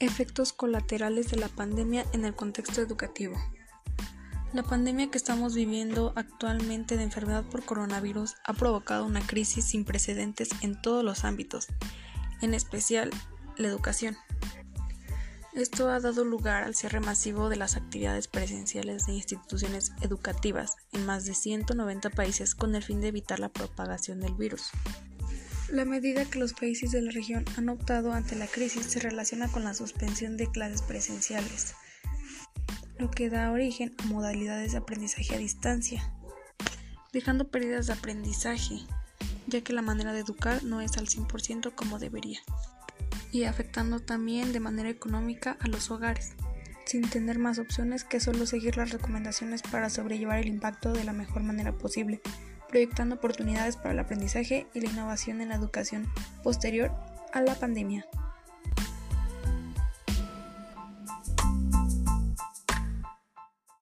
Efectos colaterales de la pandemia en el contexto educativo. La pandemia que estamos viviendo actualmente de enfermedad por coronavirus ha provocado una crisis sin precedentes en todos los ámbitos, en especial la educación. Esto ha dado lugar al cierre masivo de las actividades presenciales de instituciones educativas en más de 190 países con el fin de evitar la propagación del virus. La medida que los países de la región han optado ante la crisis se relaciona con la suspensión de clases presenciales, lo que da origen a modalidades de aprendizaje a distancia, dejando pérdidas de aprendizaje, ya que la manera de educar no es al 100% como debería, y afectando también de manera económica a los hogares, sin tener más opciones que solo seguir las recomendaciones para sobrellevar el impacto de la mejor manera posible proyectando oportunidades para el aprendizaje y la innovación en la educación posterior a la pandemia.